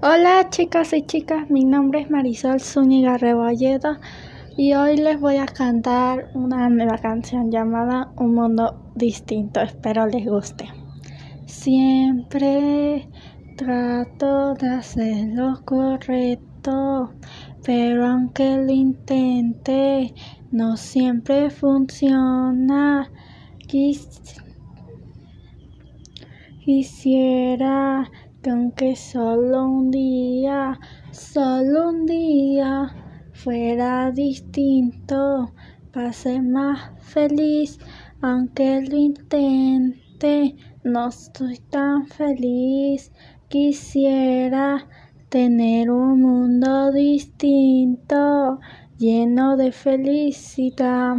Hola chicos y chicas, mi nombre es Marisol Zúñiga Rebolledo y hoy les voy a cantar una nueva canción llamada Un Mundo Distinto. Espero les guste. Siempre trato de hacer lo correcto, pero aunque lo intente, no siempre funciona. quisiera que aunque solo un día, solo un día fuera distinto, pase más feliz, aunque lo intente, no estoy tan feliz. Quisiera tener un mundo distinto, lleno de felicidad,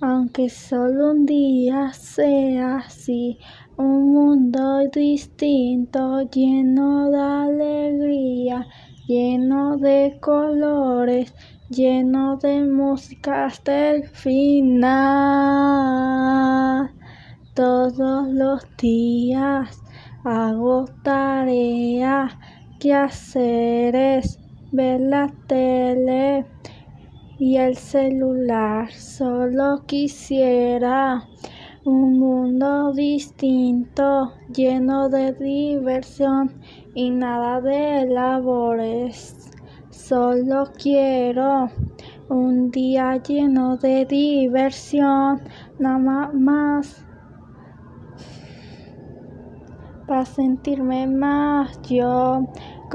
aunque solo un día sea así un mundo distinto, lleno de alegría, lleno de colores, lleno de música hasta el final. Todos los días hago tarea, que hacer es ver la tele y el celular. Solo quisiera un mundo distinto, lleno de diversión y nada de labores. Solo quiero un día lleno de diversión, nada más para sentirme más yo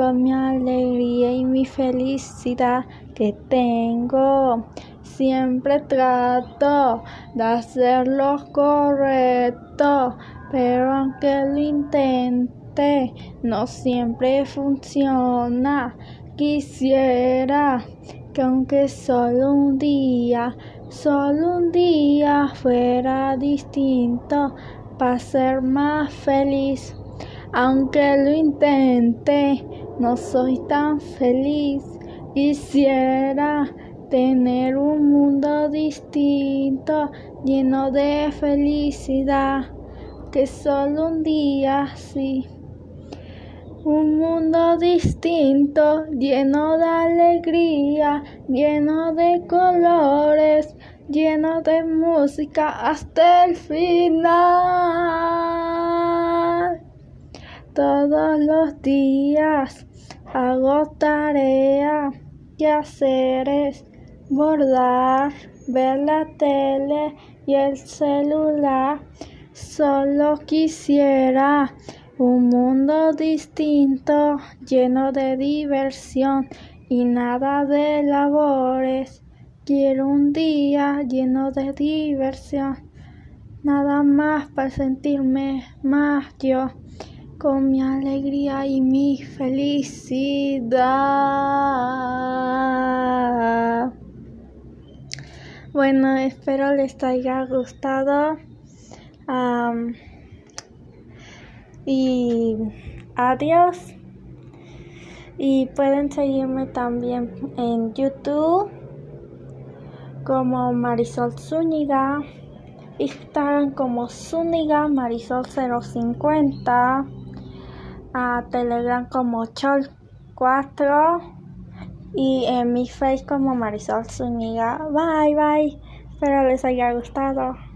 con mi alegría y mi felicidad que tengo. Siempre trato de hacer lo correcto, pero aunque lo intente, no siempre funciona. Quisiera que aunque solo un día, solo un día fuera distinto para ser más feliz. Aunque lo intente, no soy tan feliz. Quisiera tener un mundo distinto, lleno de felicidad, que solo un día sí. Un mundo distinto, lleno de alegría, lleno de colores, lleno de música hasta el final. Todos los días hago tarea que hacer es bordar, ver la tele y el celular. Solo quisiera un mundo distinto, lleno de diversión y nada de labores. Quiero un día lleno de diversión, nada más para sentirme más yo, con mi alegría y mi felicidad. Bueno, espero les haya gustado. y adiós. Y pueden seguirme también en YouTube como Marisol Zúñiga. Instagram como Zúñiga Marisol 050. A Telegram como Chol 4 y en mi face como Marisol Zúñiga. Bye bye. Espero les haya gustado.